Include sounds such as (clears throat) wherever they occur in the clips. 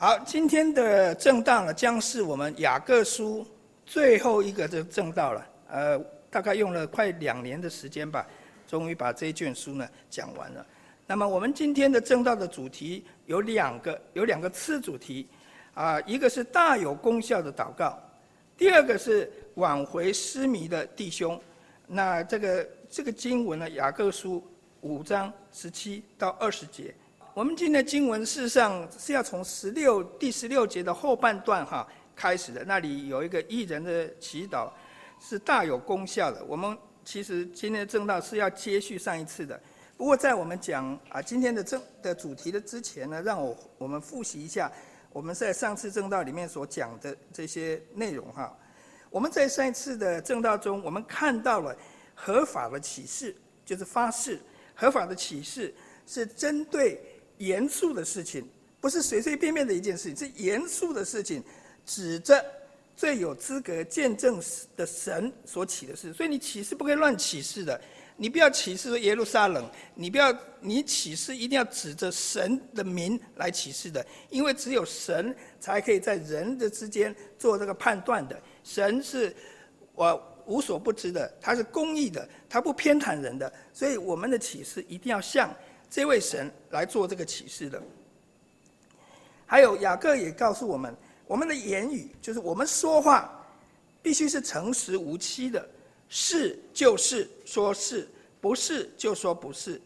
好，今天的证道呢，将是我们雅各书最后一个的证道了。呃，大概用了快两年的时间吧，终于把这一卷书呢讲完了。那么我们今天的证道的主题有两个，有两个次主题，啊，一个是大有功效的祷告，第二个是挽回失迷的弟兄。那这个这个经文呢，雅各书五章十七到二十节。我们今天的经文事实上是要从十六第十六节的后半段哈开始的，那里有一个义人的祈祷，是大有功效的。我们其实今天的证道是要接续上一次的，不过在我们讲啊今天的证的主题的之前呢，让我我们复习一下我们在上次证道里面所讲的这些内容哈。我们在上一次的证道中，我们看到了合法的启示，就是发誓，合法的启示是针对。严肃的事情，不是随随便便的一件事情，是严肃的事情，指着最有资格见证的神所起的事。所以你起誓不可以乱起誓的，你不要起誓说耶路撒冷，你不要你起誓一定要指着神的名来起誓的，因为只有神才可以在人的之间做这个判断的。神是我无所不知的，他是公义的，他不偏袒人的，所以我们的起誓一定要像。这位神来做这个启示的，还有雅各也告诉我们，我们的言语就是我们说话，必须是诚实无欺的，是就是说是，不是就说不是。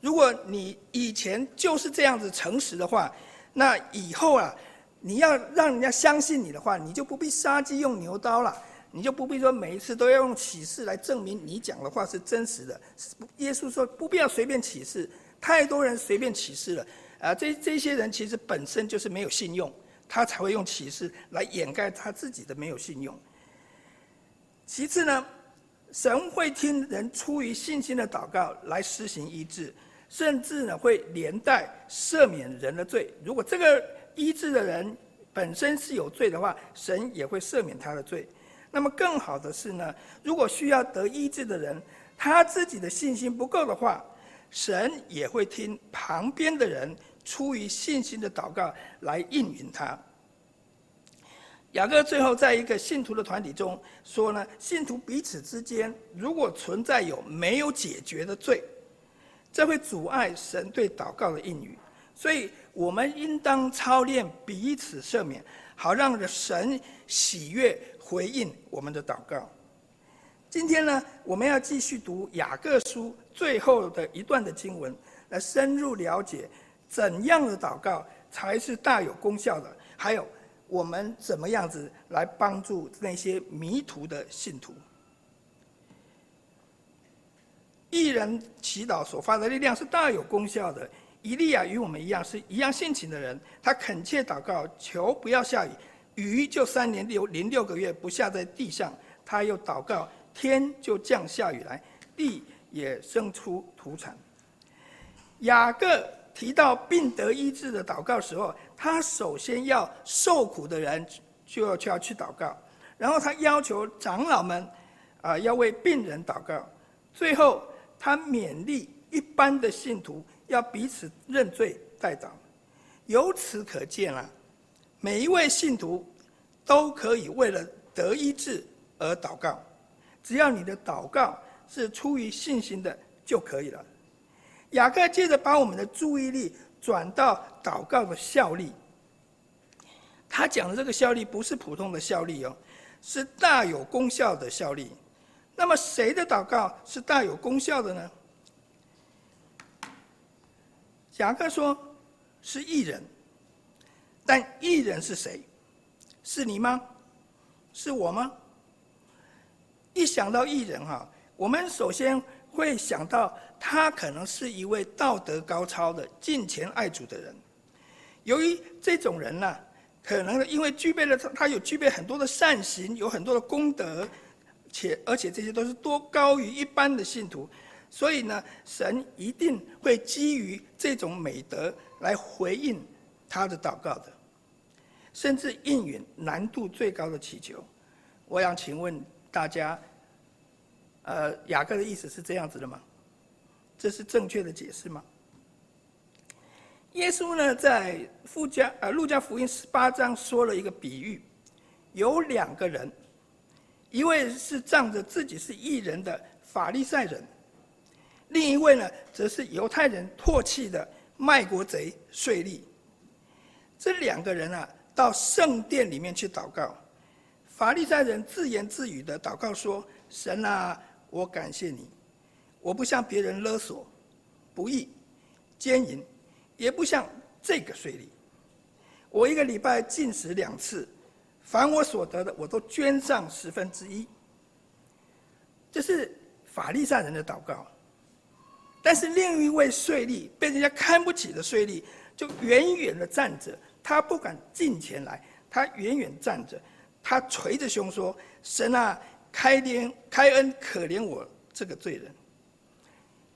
如果你以前就是这样子诚实的话，那以后啊，你要让人家相信你的话，你就不必杀鸡用牛刀了，你就不必说每一次都要用启示来证明你讲的话是真实的。耶稣说不必要随便启示。太多人随便启示了，啊，这这些人其实本身就是没有信用，他才会用启示来掩盖他自己的没有信用。其次呢，神会听人出于信心的祷告来施行医治，甚至呢会连带赦免人的罪。如果这个医治的人本身是有罪的话，神也会赦免他的罪。那么更好的是呢，如果需要得医治的人，他自己的信心不够的话，神也会听旁边的人出于信心的祷告来应允他。雅各最后在一个信徒的团体中说呢，信徒彼此之间如果存在有没有解决的罪，这会阻碍神对祷告的应允，所以我们应当操练彼此赦免，好让神喜悦回应我们的祷告。今天呢，我们要继续读雅各书最后的一段的经文，来深入了解怎样的祷告才是大有功效的，还有我们怎么样子来帮助那些迷途的信徒。一人祈祷所发的力量是大有功效的。以利亚与我们一样，是一样性情的人，他恳切祷告，求不要下雨，雨就三年六零六个月不下在地上，他又祷告。天就降下雨来，地也生出土产。雅各提到病得医治的祷告时候，他首先要受苦的人就要就要去祷告，然后他要求长老们啊要为病人祷告，最后他勉励一般的信徒要彼此认罪代祷。由此可见啊，每一位信徒都可以为了得医治而祷告。只要你的祷告是出于信心的就可以了。雅各接着把我们的注意力转到祷告的效力。他讲的这个效力不是普通的效力哦，是大有功效的效力。那么谁的祷告是大有功效的呢？雅各说是艺人，但艺人是谁？是你吗？是我吗？一想到艺人哈，我们首先会想到他可能是一位道德高超的、敬虔爱主的人。由于这种人呢，可能因为具备了他，他有具备很多的善行，有很多的功德，且而且这些都是多高于一般的信徒，所以呢，神一定会基于这种美德来回应他的祷告的，甚至应允难度最高的祈求。我想请问大家。呃，雅各的意思是这样子的吗？这是正确的解释吗？耶稣呢，在附加呃路加福音十八章说了一个比喻，有两个人，一位是仗着自己是异人的法利赛人，另一位呢，则是犹太人唾弃的卖国贼税吏。这两个人啊，到圣殿里面去祷告。法利赛人自言自语的祷告说：“神啊，我感谢你，我不像别人勒索、不义、奸淫。”也不像这个税吏，我一个礼拜进食两次，凡我所得的，我都捐上十分之一。这是法利赛人的祷告。但是另一位税吏被人家看不起的税吏，就远远的站着，他不敢近前来，他远远站着，他捶着胸说：“神啊，开怜开恩，可怜我这个罪人。”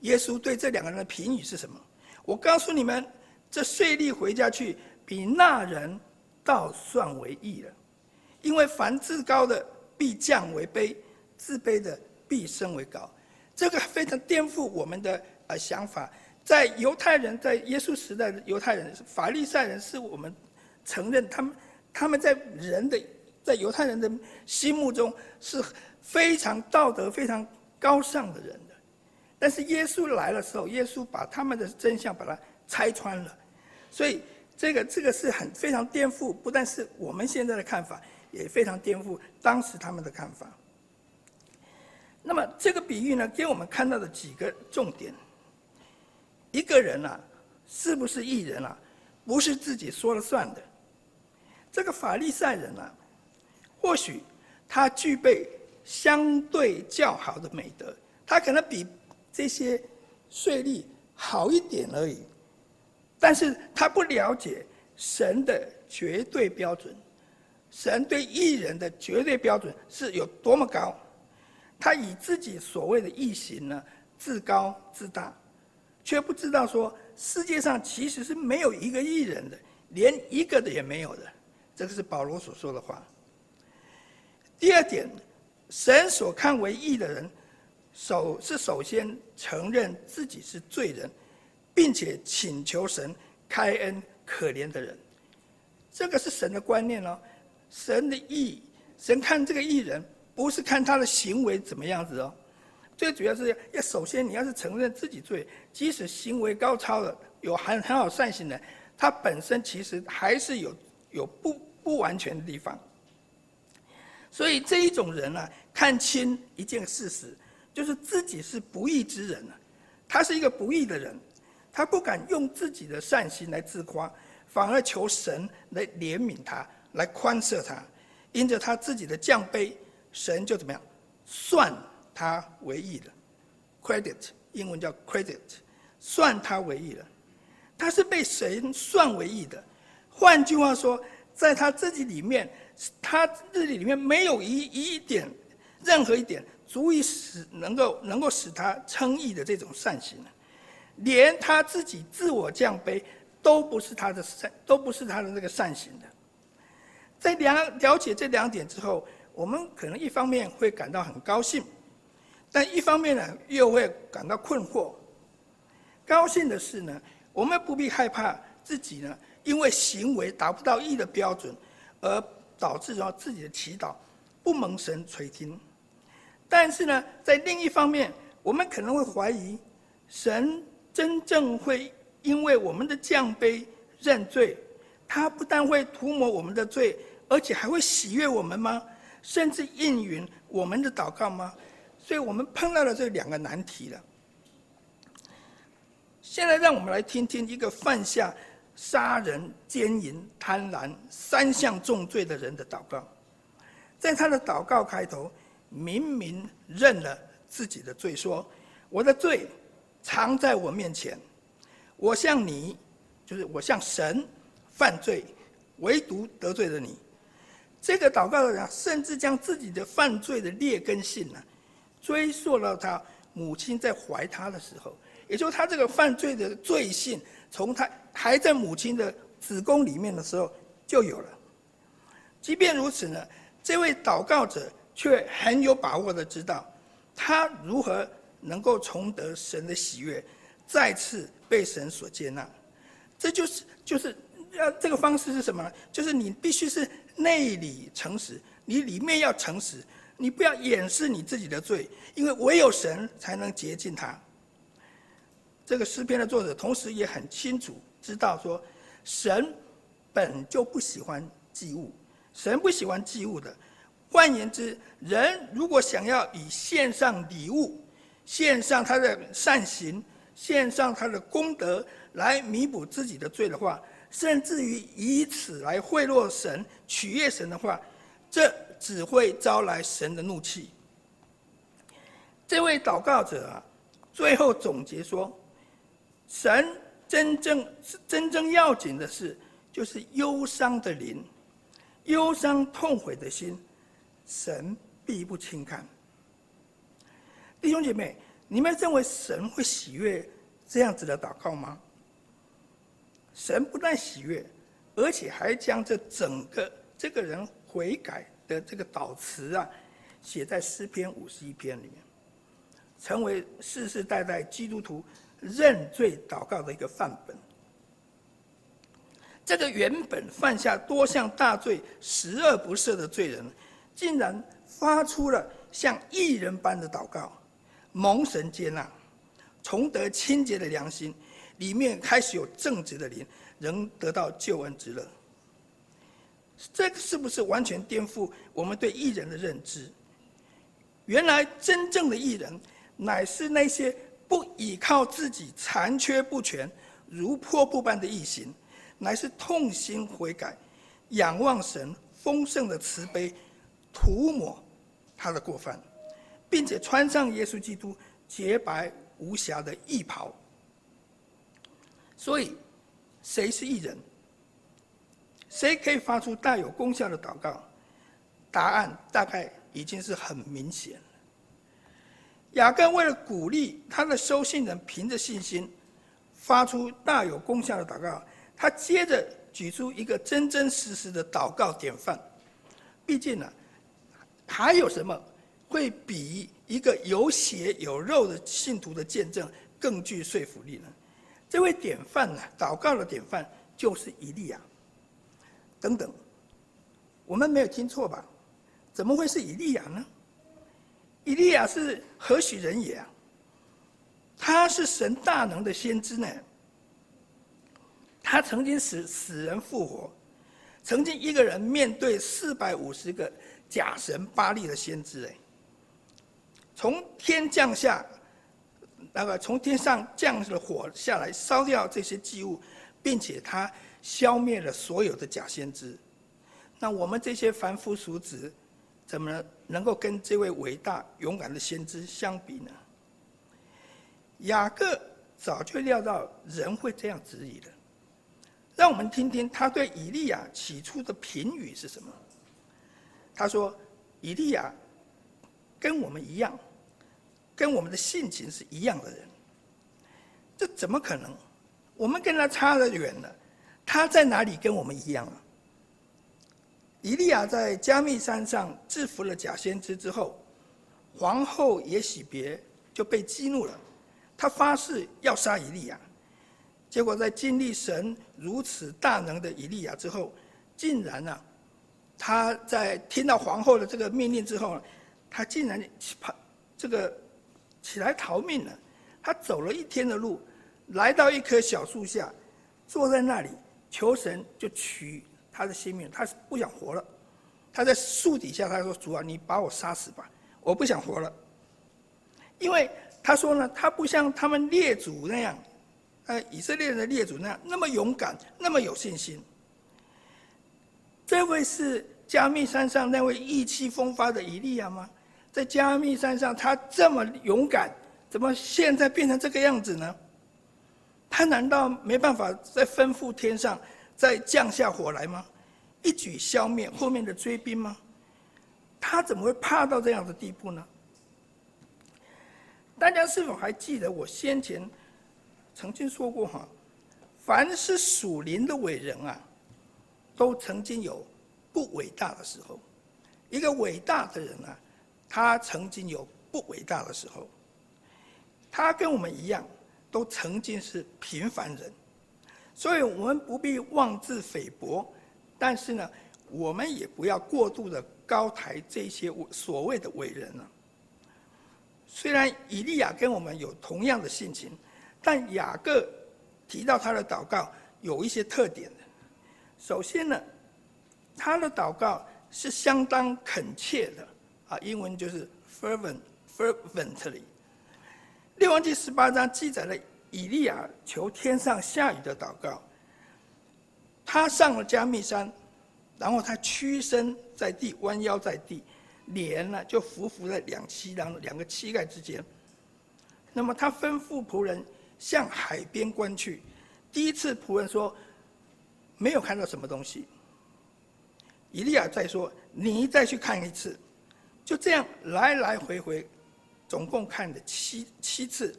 耶稣对这两个人的评语是什么？我告诉你们，这税吏回家去，比那人倒算为义了，因为凡自高的必降为卑，自卑的必升为高。这个非常颠覆我们的呃想法。在犹太人，在耶稣时代的犹太人，法利赛人是我们承认他们他们在人的在犹太人的心目中是非常道德、非常高尚的人的。但是耶稣来的时候，耶稣把他们的真相把它拆穿了，所以这个这个是很非常颠覆，不但是我们现在的看法，也非常颠覆当时他们的看法。那么这个比喻呢，给我们看到的几个重点：一个人啊，是不是义人啊，不是自己说了算的。这个法利赛人啊，或许他具备相对较好的美德，他可能比。这些税吏好一点而已，但是他不了解神的绝对标准，神对艺人的绝对标准是有多么高，他以自己所谓的义行呢，自高自大，却不知道说世界上其实是没有一个艺人的，连一个的也没有的，这个是保罗所说的话。第二点，神所看为义的人。首是首先承认自己是罪人，并且请求神开恩可怜的人，这个是神的观念哦。神的义，神看这个义人，不是看他的行为怎么样子哦。最主要是要首先你要是承认自己罪，即使行为高超的，有很很好善行的，他本身其实还是有有不不完全的地方。所以这一种人啊，看清一件事实。就是自己是不义之人啊，他是一个不义的人，他不敢用自己的善行来自夸，反而求神来怜悯他，来宽赦他，因着他自己的降卑，神就怎么样，算他为义了，credit 英文叫 credit，算他为义了，他是被神算为义的，换句话说，在他自己里面，他自己里面没有一一点，任何一点。足以使能够能够使他称义的这种善行，连他自己自我降卑都不是他的善，都不是他的那个善行的。在了了解这两点之后，我们可能一方面会感到很高兴，但一方面呢又会感到困惑。高兴的是呢，我们不必害怕自己呢因为行为达不到义的标准，而导致了自己的祈祷不蒙神垂听。但是呢，在另一方面，我们可能会怀疑，神真正会因为我们的降杯认罪，他不但会涂抹我们的罪，而且还会喜悦我们吗？甚至应允我们的祷告吗？所以我们碰到了这两个难题了。现在让我们来听听一个犯下杀人、奸淫、贪婪三项重罪的人的祷告，在他的祷告开头。明明认了自己的罪，说：“我的罪藏在我面前，我向你，就是我向神犯罪，唯独得罪了你。”这个祷告的人甚至将自己的犯罪的劣根性呢，追溯到他母亲在怀他的时候，也就是他这个犯罪的罪性，从他还在母亲的子宫里面的时候就有了。即便如此呢，这位祷告者。却很有把握的知道，他如何能够重得神的喜悦，再次被神所接纳。这就是就是要这个方式是什么呢？就是你必须是内里诚实，你里面要诚实，你不要掩饰你自己的罪，因为唯有神才能洁净他。这个诗篇的作者同时也很清楚知道说，神本就不喜欢祭物，神不喜欢祭物的。换言之，人如果想要以献上礼物，献上他的善行，献上他的功德来弥补自己的罪的话，甚至于以此来贿赂神、取悦神的话，这只会招来神的怒气。这位祷告者啊，最后总结说。神真正是真正要紧的事，就是忧伤的灵，忧伤痛悔的心，神必不轻看。弟兄姐妹，你们认为神会喜悦这样子的祷告吗？神不但喜悦，而且还将这整个这个人悔改的这个祷词啊，写在诗篇五十一篇里面，成为世世代代基督徒。认罪祷告的一个范本。这个原本犯下多项大罪、十恶不赦的罪人，竟然发出了像义人般的祷告，蒙神接纳，重得清洁的良心，里面开始有正直的灵，仍得到救恩之乐。这个是不是完全颠覆我们对义人的认知？原来真正的义人，乃是那些。不倚靠自己残缺不全、如破布般的异形，乃是痛心悔改，仰望神丰盛的慈悲，涂抹他的过犯，并且穿上耶稣基督洁白无瑕的义袍。所以，谁是义人？谁可以发出带有功效的祷告？答案大概已经是很明显。雅各为了鼓励他的收信人，凭着信心发出大有功效的祷告，他接着举出一个真真实实的祷告典范。毕竟呢，还有什么会比一个有血有肉的信徒的见证更具说服力呢？这位典范呢，祷告的典范就是以利亚。等等，我们没有听错吧？怎么会是以利亚呢？以利亚是何许人也啊？他是神大能的先知呢。他曾经使死人复活，曾经一个人面对四百五十个假神巴力的先知哎，从天降下，那个从天上降了火下来烧掉这些祭物，并且他消灭了所有的假先知。那我们这些凡夫俗子，怎么能够跟这位伟大勇敢的先知相比呢？雅各早就料到人会这样质疑的，让我们听听他对以利亚起初的评语是什么。他说：“以利亚跟我们一样，跟我们的性情是一样的人，这怎么可能？我们跟他差得远了，他在哪里跟我们一样啊？”以利亚在加密山上制服了假先知之后，皇后耶洗别就被激怒了，他发誓要杀以利亚。结果在经历神如此大能的以利亚之后，竟然呢、啊，他在听到皇后的这个命令之后，他竟然跑这个起来逃命了。他走了一天的路，来到一棵小树下，坐在那里求神就取。他的性命，他是不想活了。他在树底下，他说：“主啊，你把我杀死吧，我不想活了。”因为他说呢，他不像他们列祖那样，呃，以色列人的列祖那样那么勇敢，那么有信心。这位是加密山上那位意气风发的以利亚吗？在加密山上，他这么勇敢，怎么现在变成这个样子呢？他难道没办法再吩咐天上？再降下火来吗？一举消灭后面的追兵吗？他怎么会怕到这样的地步呢？大家是否还记得我先前曾经说过哈？凡是属灵的伟人啊，都曾经有不伟大的时候。一个伟大的人啊，他曾经有不伟大的时候。他跟我们一样，都曾经是平凡人。所以我们不必妄自菲薄，但是呢，我们也不要过度的高抬这些所谓的伟人了。虽然以利亚跟我们有同样的性情，但雅各提到他的祷告有一些特点。首先呢，他的祷告是相当恳切的啊，英文就是 fervent fervently。列王记十八章记载了以利亚求天上下雨的祷告。他上了加密山，然后他屈身在地，弯腰在地。脸呢，就伏伏在两膝两两个膝盖之间。那么他吩咐仆人向海边观去。第一次仆人说没有看到什么东西。以利亚再说你再去看一次。就这样来来回回，总共看了七七次。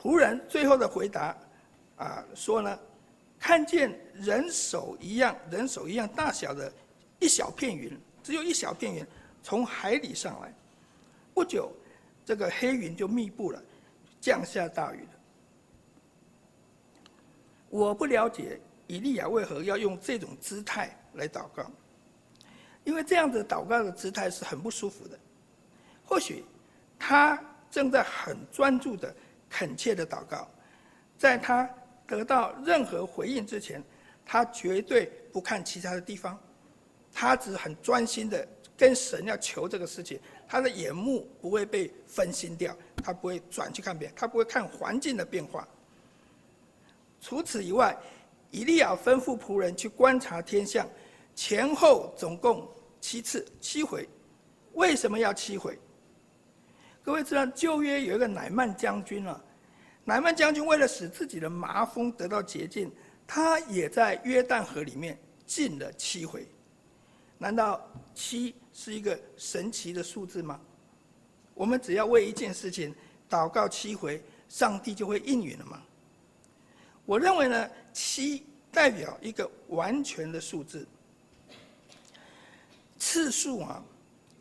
仆人最后的回答啊说呢，看见人手一样人手一样大小的一小片云，只有一小片云。从海里上来，不久，这个黑云就密布了，降下大雨了。我不了解以利亚为何要用这种姿态来祷告，因为这样子祷告的姿态是很不舒服的。或许他正在很专注的、恳切的祷告，在他得到任何回应之前，他绝对不看其他的地方，他只很专心的。跟神要求这个事情，他的眼目不会被分心掉，他不会转去看别人，他不会看环境的变化。除此以外，以利亚吩咐仆人去观察天象，前后总共七次，七回。为什么要七回？各位知道旧约有一个乃曼将军啊，乃曼将军为了使自己的麻风得到洁净，他也在约旦河里面浸了七回。难道七是一个神奇的数字吗？我们只要为一件事情祷告七回，上帝就会应允了吗？我认为呢，七代表一个完全的数字。次数啊，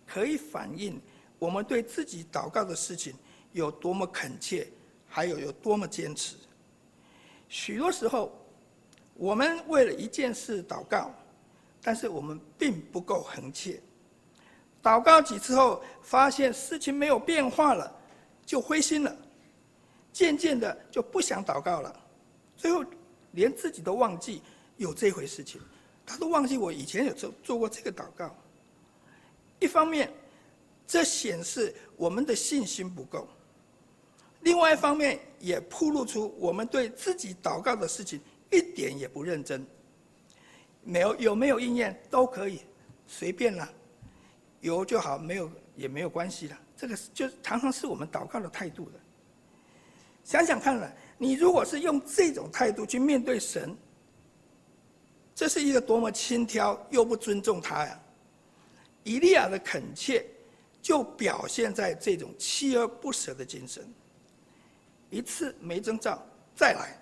可以反映我们对自己祷告的事情有多么恳切，还有有多么坚持。许多时候，我们为了一件事祷告。但是我们并不够恒切，祷告几次后，发现事情没有变化了，就灰心了，渐渐的就不想祷告了，最后连自己都忘记有这回事情，他都忘记我以前有做做过这个祷告。一方面，这显示我们的信心不够；另外一方面，也暴露出我们对自己祷告的事情一点也不认真。没有有没有应验都可以，随便啦，有就好，没有也没有关系了。这个就常常是我们祷告的态度的。想想看了，你如果是用这种态度去面对神，这是一个多么轻佻又不尊重他呀！以利亚的恳切，就表现在这种锲而不舍的精神。一次没征兆，再来；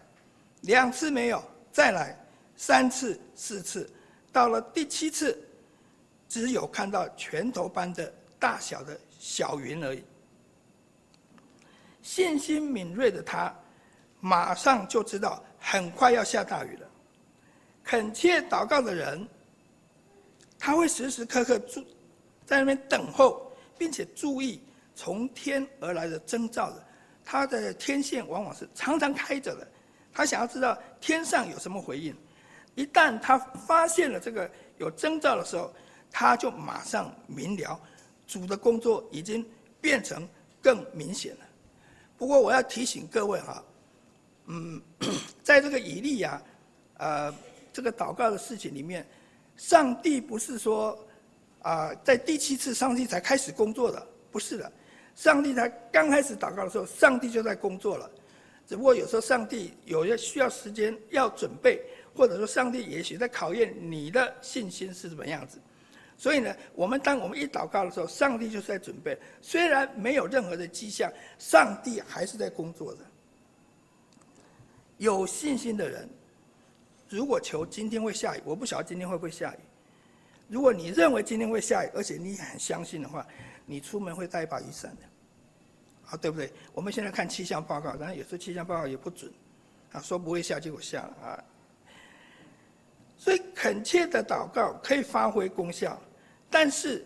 两次没有，再来。三次、四次，到了第七次，只有看到拳头般的大小的小云而已。信心敏锐的他，马上就知道很快要下大雨了。恳切祷告的人，他会时时刻刻注在那边等候，并且注意从天而来的征兆的。他的天线往往是常常开着的，他想要知道天上有什么回应。一旦他发现了这个有征兆的时候，他就马上明了，主的工作已经变成更明显了。不过我要提醒各位哈，嗯，在这个以利亚，呃，这个祷告的事情里面，上帝不是说啊，在第七次上帝才开始工作的，不是的，上帝才刚开始祷告的时候，上帝就在工作了，只不过有时候上帝有些需要时间要准备。或者说，上帝也许在考验你的信心是什么样子，所以呢，我们当我们一祷告的时候，上帝就是在准备。虽然没有任何的迹象，上帝还是在工作的。有信心的人，如果求今天会下雨，我不晓得今天会不会下雨。如果你认为今天会下雨，而且你很相信的话，你出门会带一把雨伞的，啊，对不对？我们现在看气象报告，当然有时候气象报告也不准。啊，说不会下结果下了啊。所以恳切的祷告可以发挥功效，但是，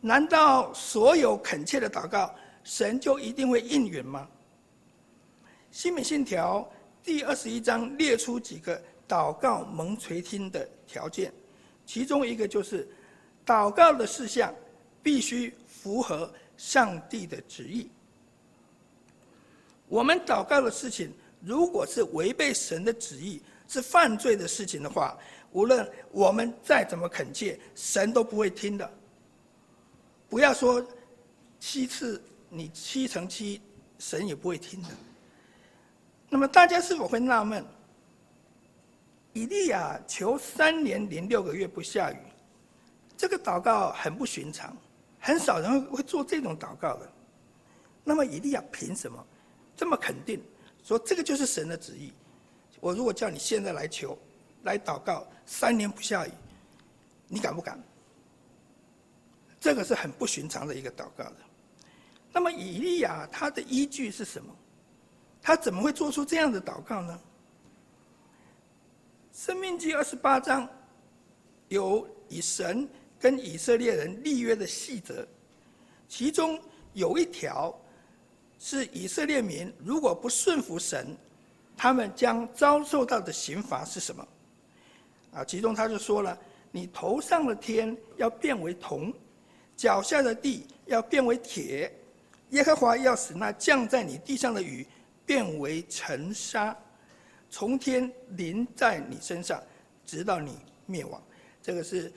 难道所有恳切的祷告，神就一定会应允吗？西敏信条第二十一章列出几个祷告蒙垂听的条件，其中一个就是，祷告的事项必须符合上帝的旨意。我们祷告的事情，如果是违背神的旨意，是犯罪的事情的话，无论我们再怎么恳切，神都不会听的。不要说七次，你七乘七，神也不会听的。那么大家是否会纳闷？以利亚求三年零六个月不下雨，这个祷告很不寻常，很少人会做这种祷告的。那么以利亚凭什么这么肯定说这个就是神的旨意？我如果叫你现在来求，来祷告，三年不下雨，你敢不敢？这个是很不寻常的一个祷告的。那么以利亚他的依据是什么？他怎么会做出这样的祷告呢？生命记二十八章有以神跟以色列人立约的细则，其中有一条是以色列民如果不顺服神，他们将遭受到的刑罚是什么？啊，其中他就说了：你头上的天要变为铜，脚下的地要变为铁，耶和华要使那降在你地上的雨。变为尘沙，从天临在你身上，直到你灭亡。这个是，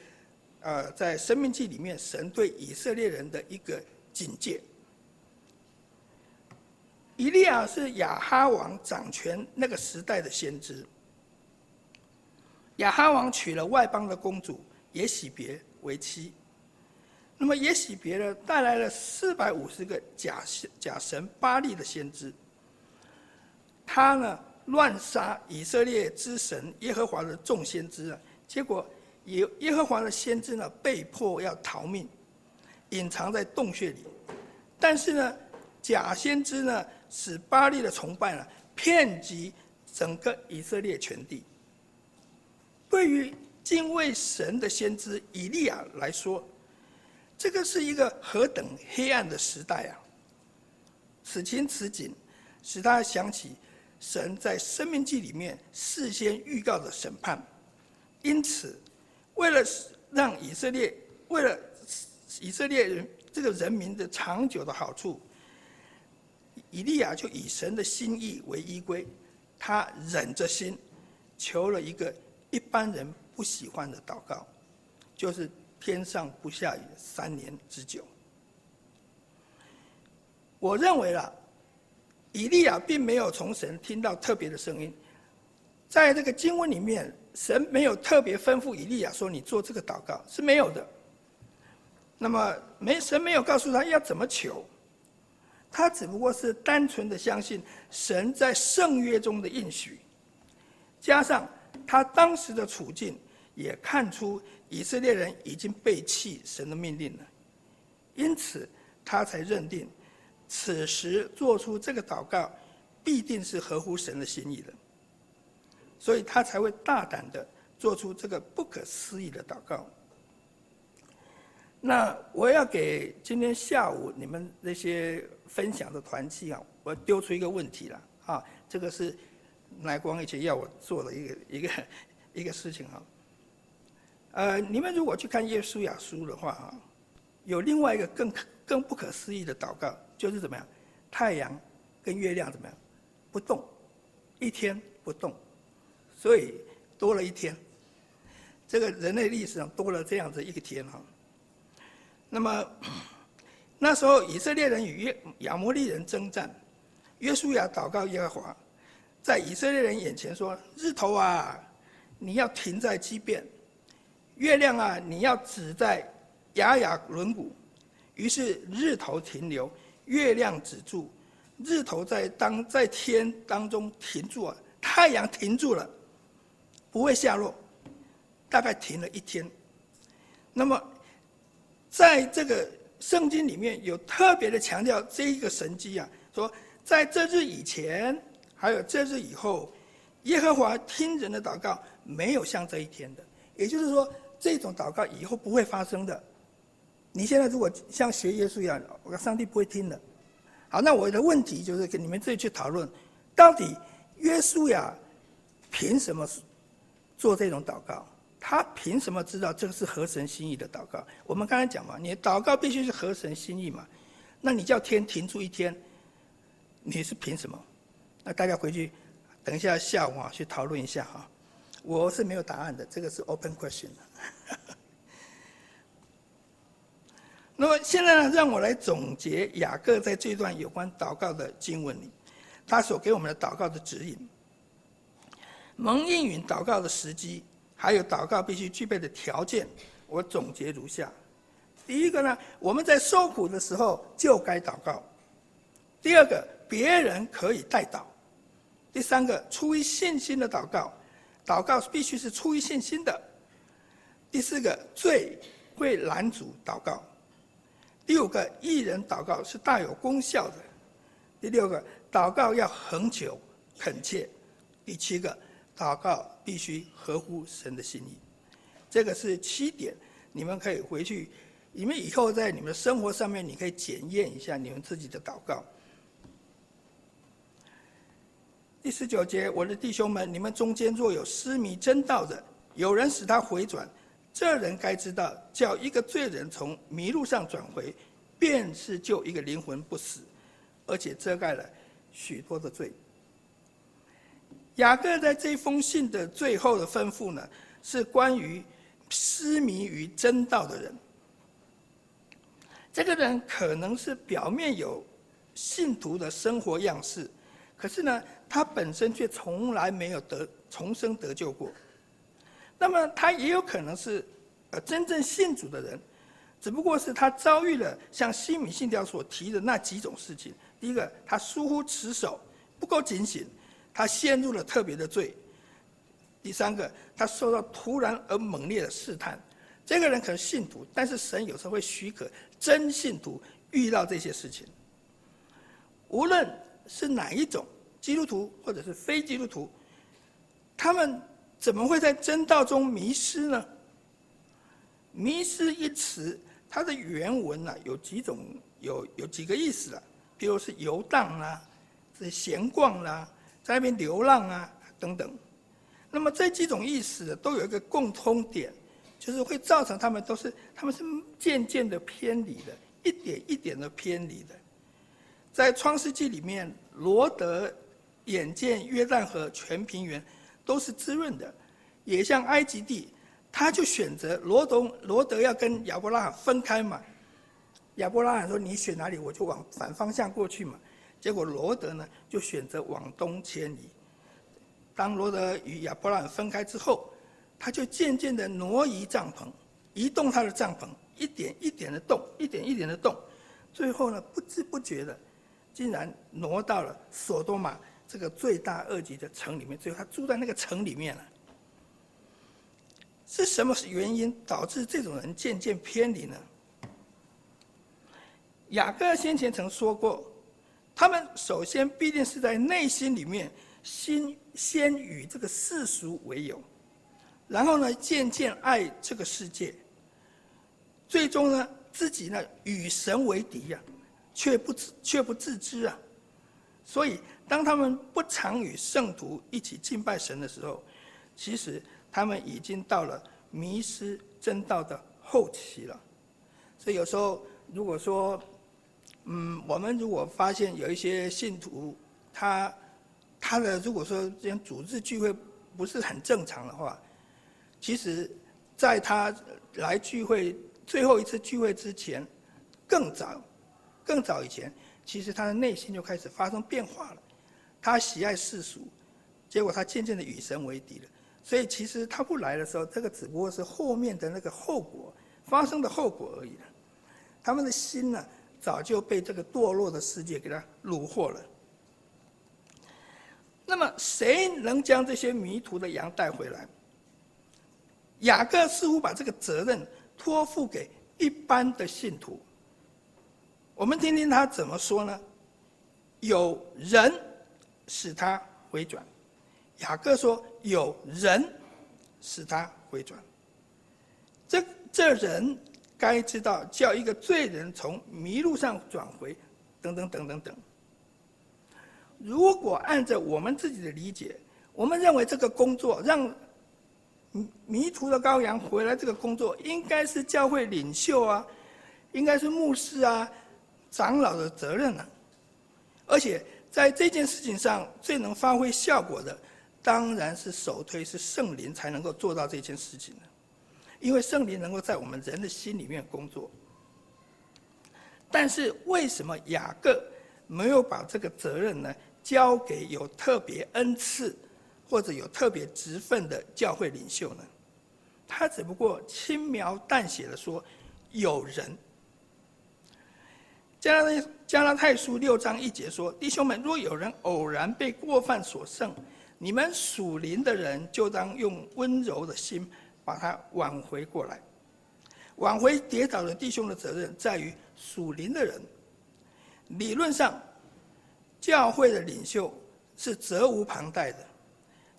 呃，在《申命记》里面，神对以色列人的一个警戒。以利亚是亚哈王掌权那个时代的先知。亚哈王娶了外邦的公主耶洗别为妻，那么耶洗别呢，带来了四百五十个假假神巴力的先知。他呢，乱杀以色列之神耶和华的众先知啊，结果耶耶和华的先知呢，被迫要逃命，隐藏在洞穴里。但是呢，假先知呢，使巴力的崇拜呢，遍及整个以色列全地。对于敬畏神的先知以利亚来说，这个是一个何等黑暗的时代啊！此情此景，使他想起。神在《生命记》里面事先预告的审判，因此，为了让以色列，为了以色列人这个人民的长久的好处，以利亚就以神的心意为依归，他忍着心，求了一个一般人不喜欢的祷告，就是天上不下雨三年之久。我认为啦。以利亚并没有从神听到特别的声音，在这个经文里面，神没有特别吩咐以利亚说：“你做这个祷告是没有的。”那么没神没有告诉他要怎么求，他只不过是单纯的相信神在圣约中的应许，加上他当时的处境，也看出以色列人已经背弃神的命令了，因此他才认定。此时做出这个祷告，必定是合乎神的心意的，所以他才会大胆的做出这个不可思议的祷告。那我要给今天下午你们那些分享的团契啊，我丢出一个问题了啊，这个是乃光以前要我做的一个一个 (laughs) 一个事情啊。呃，你们如果去看耶稣雅书的话啊，有另外一个更更不可思议的祷告。就是怎么样，太阳跟月亮怎么样，不动，一天不动，所以多了一天。这个人类历史上多了这样子一个天哈。那么 (clears throat) 那时候以色列人与约亚摩利人征战，约书亚祷告耶和华，在以色列人眼前说：“日头啊，你要停在基遍；月亮啊，你要止在亚雅仑谷。”于是日头停留。月亮止住，日头在当在天当中停住啊，太阳停住了，不会下落，大概停了一天。那么，在这个圣经里面有特别的强调这一个神迹啊，说在这日以前，还有这日以后，耶和华听人的祷告没有像这一天的，也就是说，这种祷告以后不会发生的。你现在如果像学耶稣一样，我上帝不会听的。好，那我的问题就是跟你们自己去讨论，到底约书亚凭什么做这种祷告？他凭什么知道这个是合神心意的祷告？我们刚才讲嘛，你祷告必须是合神心意嘛。那你叫天停住一天，你是凭什么？那大家回去等一下下午啊去讨论一下哈。我是没有答案的，这个是 open question。那么现在呢，让我来总结雅各在这段有关祷告的经文里，他所给我们的祷告的指引。蒙应允祷告的时机，还有祷告必须具备的条件，我总结如下：第一个呢，我们在受苦的时候就该祷告；第二个，别人可以代祷；第三个，出于信心的祷告，祷告必须是出于信心的；第四个，罪会拦阻祷告。第五个，义人祷告是大有功效的；第六个，祷告要恒久恳切；第七个，祷告必须合乎神的心意。这个是七点，你们可以回去，你们以后在你们的生活上面，你可以检验一下你们自己的祷告。第十九节，我的弟兄们，你们中间若有失迷真道的，有人使他回转。这人该知道，叫一个罪人从迷路上转回，便是救一个灵魂不死，而且遮盖了许多的罪。雅各在这封信的最后的吩咐呢，是关于失迷于真道的人。这个人可能是表面有信徒的生活样式，可是呢，他本身却从来没有得重生得救过。那么他也有可能是，呃，真正信主的人，只不过是他遭遇了像西米信条所提的那几种事情。第一个，他疏忽持守，不够警醒，他陷入了特别的罪。第三个，他受到突然而猛烈的试探。这个人可能信徒，但是神有时候会许可真信徒遇到这些事情。无论是哪一种基督徒或者是非基督徒，他们。怎么会在真道中迷失呢？迷失一词，它的原文呢、有几种，有有几个意思啊，比如是游荡啦，是闲逛啦，在那边流浪啊等等。那么这几种意思都有一个共通点，就是会造成他们都是他们是渐渐的偏离的，一点一点的偏离的。在创世纪里面，罗德眼见约旦河全平原。都是滋润的，也像埃及地，他就选择罗东罗德要跟亚伯拉罕分开嘛。亚伯拉罕说：“你选哪里，我就往反方向过去嘛。”结果罗德呢就选择往东迁移。当罗德与亚伯拉罕分开之后，他就渐渐地挪移帐篷，移动他的帐篷，一点一点的动，一点一点的动，最后呢不知不觉的，竟然挪到了索多玛。这个罪大恶极的城里面，最后他住在那个城里面了。是什么原因导致这种人渐渐偏离呢？雅各先前曾说过，他们首先必定是在内心里面先先与这个世俗为友，然后呢渐渐爱这个世界，最终呢自己呢与神为敌呀、啊，却不自却不自知啊，所以。当他们不常与圣徒一起敬拜神的时候，其实他们已经到了迷失真道的后期了。所以有时候，如果说，嗯，我们如果发现有一些信徒，他他的如果说这样组织聚会不是很正常的话，其实在他来聚会最后一次聚会之前，更早更早以前，其实他的内心就开始发生变化了。他喜爱世俗，结果他渐渐的与神为敌了。所以其实他不来的时候，这个只不过是后面的那个后果发生的后果而已了。他们的心呢，早就被这个堕落的世界给他虏获了。那么谁能将这些迷途的羊带回来？雅各似乎把这个责任托付给一般的信徒。我们听听他怎么说呢？有人。使他回转，雅各说有人使他回转，这这人该知道叫一个罪人从迷路上转回，等等等等等。如果按照我们自己的理解，我们认为这个工作让迷途的羔羊回来，这个工作应该是教会领袖啊，应该是牧师啊、长老的责任啊。而且在这件事情上最能发挥效果的，当然是首推是圣灵才能够做到这件事情的，因为圣灵能够在我们人的心里面工作。但是为什么雅各没有把这个责任呢？交给有特别恩赐或者有特别职分的教会领袖呢？他只不过轻描淡写的说：“有人。”加拉加拉太书六章一节说：“弟兄们，若有人偶然被过犯所胜，你们属灵的人就当用温柔的心把他挽回过来。挽回跌倒的弟兄的责任在于属灵的人。理论上。”教会的领袖是责无旁贷的，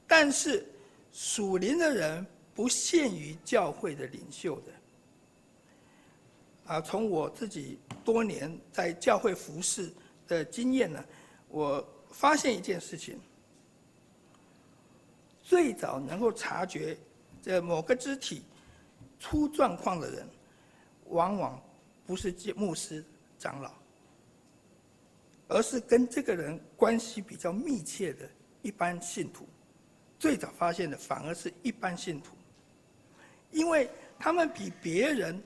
但是属灵的人不限于教会的领袖的。啊，从我自己多年在教会服侍的经验呢，我发现一件事情：最早能够察觉这某个肢体出状况的人，往往不是牧师长老。而是跟这个人关系比较密切的一般信徒，最早发现的反而是一般信徒，因为他们比别人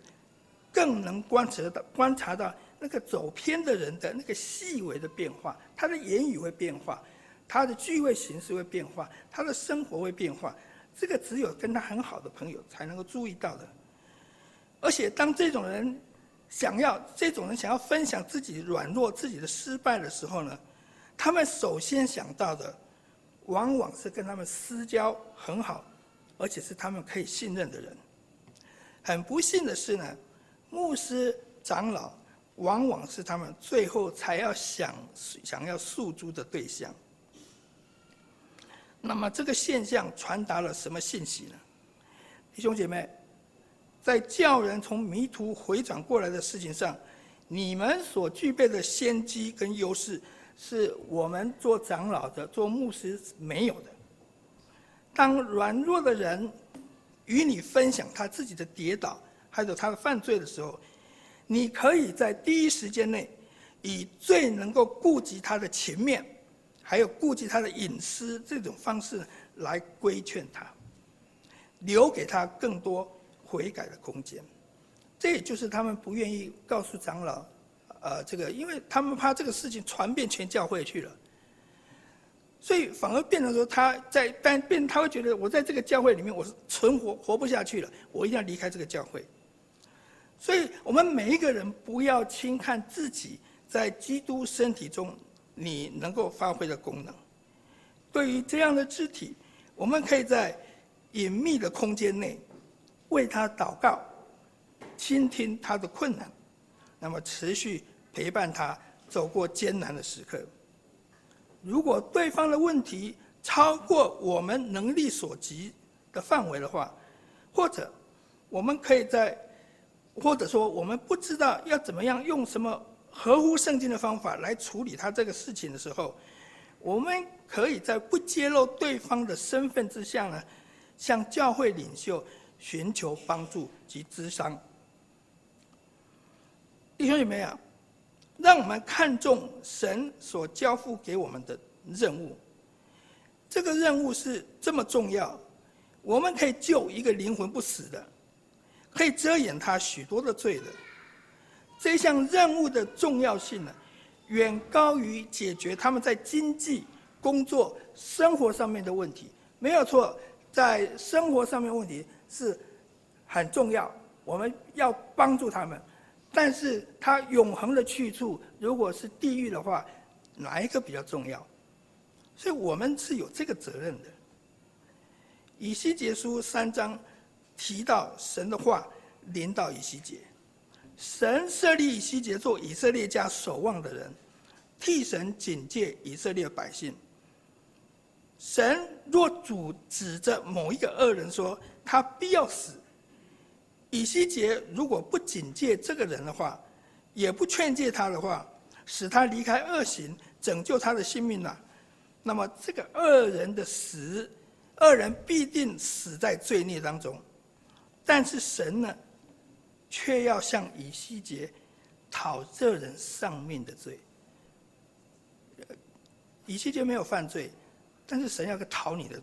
更能观察到观察到那个走偏的人的那个细微的变化，他的言语会变化，他的聚会形式会变化，他的生活会变化，这个只有跟他很好的朋友才能够注意到的，而且当这种人。想要这种人想要分享自己软弱、自己的失败的时候呢，他们首先想到的，往往是跟他们私交很好，而且是他们可以信任的人。很不幸的是呢，牧师长老往往是他们最后才要想想要诉诸的对象。那么这个现象传达了什么信息呢？弟兄姐妹。在叫人从迷途回转过来的事情上，你们所具备的先机跟优势，是我们做长老的、做牧师没有的。当软弱的人与你分享他自己的跌倒，还有他的犯罪的时候，你可以在第一时间内，以最能够顾及他的情面，还有顾及他的隐私这种方式来规劝他，留给他更多。悔改的空间，这也就是他们不愿意告诉长老，呃，这个，因为他们怕这个事情传遍全教会去了，所以反而变成说他在但变，他会觉得我在这个教会里面我是存活活不下去了，我一定要离开这个教会。所以我们每一个人不要轻看自己在基督身体中你能够发挥的功能。对于这样的肢体，我们可以在隐秘的空间内。为他祷告，倾听他的困难，那么持续陪伴他走过艰难的时刻。如果对方的问题超过我们能力所及的范围的话，或者我们可以在，或者说我们不知道要怎么样用什么合乎圣经的方法来处理他这个事情的时候，我们可以在不揭露对方的身份之下呢，向教会领袖。寻求帮助及咨商，弟兄姐妹啊，让我们看重神所交付给我们的任务。这个任务是这么重要，我们可以救一个灵魂不死的，可以遮掩他许多的罪的。这项任务的重要性呢，远高于解决他们在经济、工作、生活上面的问题。没有错，在生活上面问题。是很重要，我们要帮助他们，但是他永恒的去处如果是地狱的话，哪一个比较重要？所以我们是有这个责任的。以西结书三章提到神的话临到以西结，神设立以西结做以色列家守望的人，替神警戒以色列百姓。神若主指着某一个恶人说他必要死，以西结如果不警戒这个人的话，也不劝诫他的话，使他离开恶行，拯救他的性命呢？那么这个恶人的死，恶人必定死在罪孽当中。但是神呢，却要向以西结讨这人丧命的罪。以西结没有犯罪。但是神要个讨你的，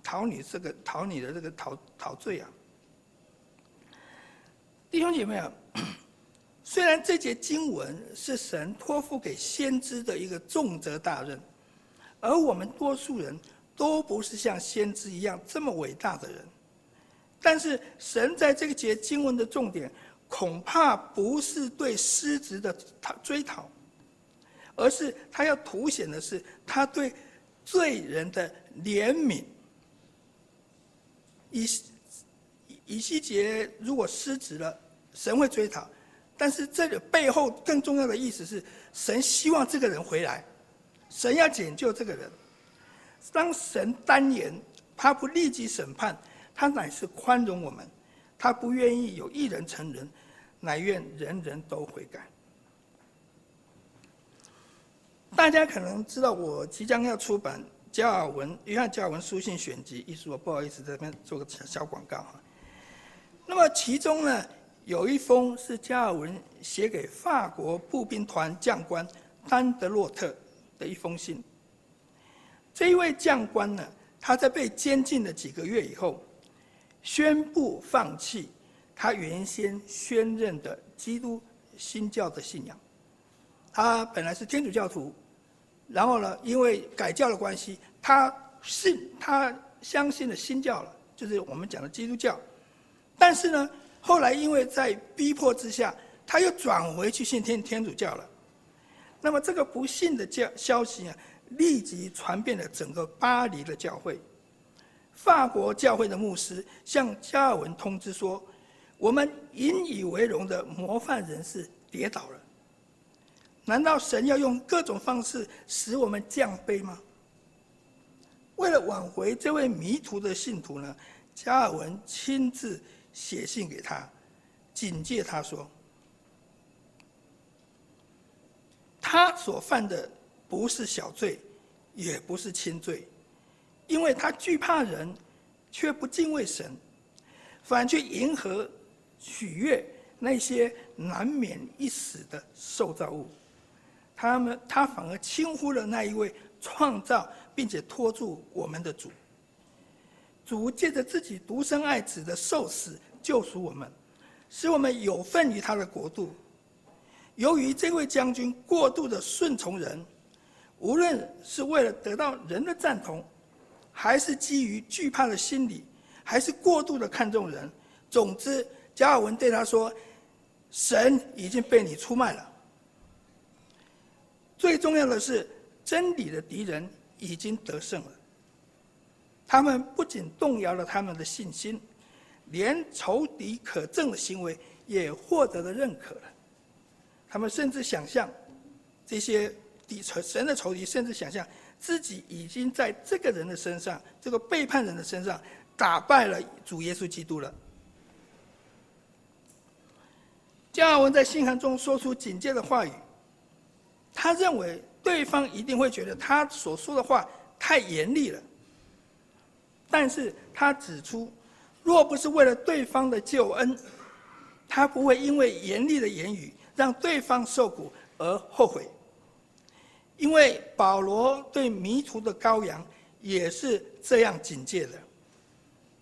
讨你这个，讨你的这个讨讨罪啊！弟兄姐妹啊，(clears throat) 虽然这节经文是神托付给先知的一个重责大任，而我们多数人都不是像先知一样这么伟大的人，但是神在这个节经文的重点，恐怕不是对失职的他追讨，而是他要凸显的是他对。罪人的怜悯，以以西结如果失职了，神会追讨，但是这个背后更重要的意思是，神希望这个人回来，神要解救这个人。当神单言，他不立即审判，他乃是宽容我们，他不愿意有一人成人，乃愿人人都悔改。大家可能知道，我即将要出版加尔文《约翰加尔文书信选集》一书，不好意思，在这边做个小广告哈。那么其中呢，有一封是加尔文写给法国步兵团将官丹德洛特的一封信。这一位将官呢，他在被监禁了几个月以后，宣布放弃他原先宣认的基督新教的信仰。他本来是天主教徒，然后呢，因为改教的关系，他信他相信了新教了，就是我们讲的基督教。但是呢，后来因为在逼迫之下，他又转回去信天天主教了。那么这个不幸的教消息啊，立即传遍了整个巴黎的教会。法国教会的牧师向加尔文通知说：“我们引以为荣的模范人士跌倒了。”难道神要用各种方式使我们降卑吗？为了挽回这位迷途的信徒呢，加尔文亲自写信给他，警戒他说：他所犯的不是小罪，也不是轻罪，因为他惧怕人，却不敬畏神，反去迎合、取悦那些难免一死的受造物。他们他反而轻忽了那一位创造并且托住我们的主。主借着自己独生爱子的受死救赎我们，使我们有份于他的国度。由于这位将军过度的顺从人，无论是为了得到人的赞同，还是基于惧怕的心理，还是过度的看重人，总之，加尔文对他说：“神已经被你出卖了。”最重要的是，真理的敌人已经得胜了。他们不仅动摇了他们的信心，连仇敌可憎的行为也获得了认可了。他们甚至想象，这些敌神的仇敌甚至想象自己已经在这个人的身上，这个背叛人的身上打败了主耶稣基督了。加尔文在信函中说出警戒的话语。他认为对方一定会觉得他所说的话太严厉了，但是他指出，若不是为了对方的救恩，他不会因为严厉的言语让对方受苦而后悔。因为保罗对迷途的羔羊也是这样警戒的，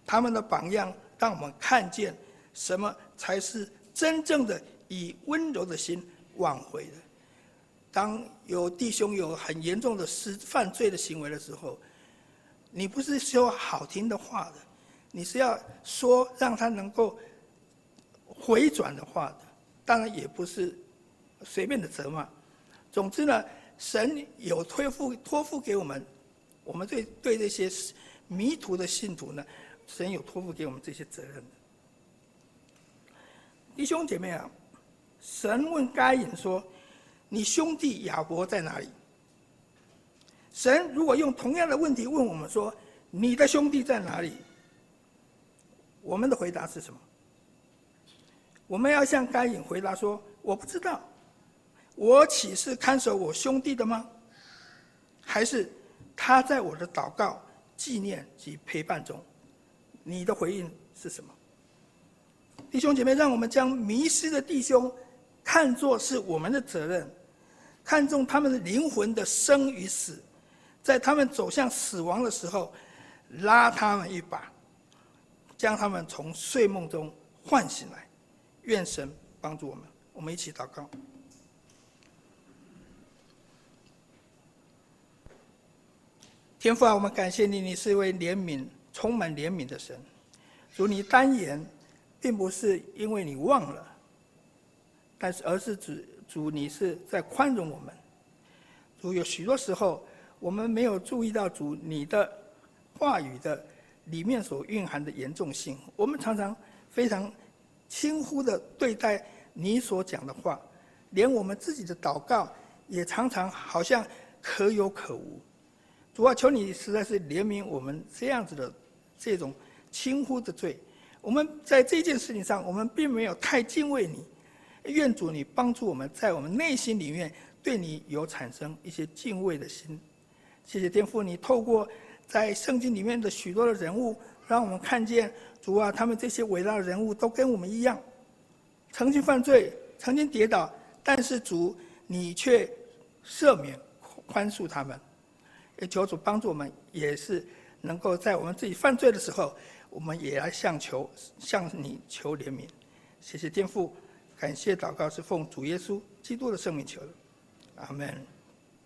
他们的榜样让我们看见什么才是真正的以温柔的心挽回的。当有弟兄有很严重的失犯罪的行为的时候，你不是说好听的话的，你是要说让他能够回转的话的。当然也不是随便的责骂。总之呢，神有托付托付给我们，我们对对这些迷途的信徒呢，神有托付给我们这些责任。弟兄姐妹啊，神问该隐说。你兄弟亚伯在哪里？神如果用同样的问题问我们说：“你的兄弟在哪里？”我们的回答是什么？我们要向该隐回答说：“我不知道，我岂是看守我兄弟的吗？还是他在我的祷告、纪念及陪伴中？”你的回应是什么？弟兄姐妹，让我们将迷失的弟兄看作是我们的责任，看重他们的灵魂的生与死。在他们走向死亡的时候，拉他们一把，将他们从睡梦中唤醒来。愿神帮助我们，我们一起祷告。天父啊，我们感谢你，你是一位怜悯、充满怜悯的神。主，你单言，并不是因为你忘了，但是而是指主，你是在宽容我们。主，有许多时候。我们没有注意到主你的话语的里面所蕴含的严重性，我们常常非常轻忽的对待你所讲的话，连我们自己的祷告也常常好像可有可无。主啊，求你实在是怜悯我们这样子的这种轻忽的罪。我们在这件事情上，我们并没有太敬畏你。愿主你帮助我们在我们内心里面对你有产生一些敬畏的心。谢谢天父，你透过在圣经里面的许多的人物，让我们看见主啊，他们这些伟大的人物都跟我们一样，曾经犯罪，曾经跌倒，但是主你却赦免宽恕他们。求主帮助我们，也是能够在我们自己犯罪的时候，我们也来向求向你求怜悯。谢谢天父，感谢祷告是奉主耶稣基督的圣名求的，阿门。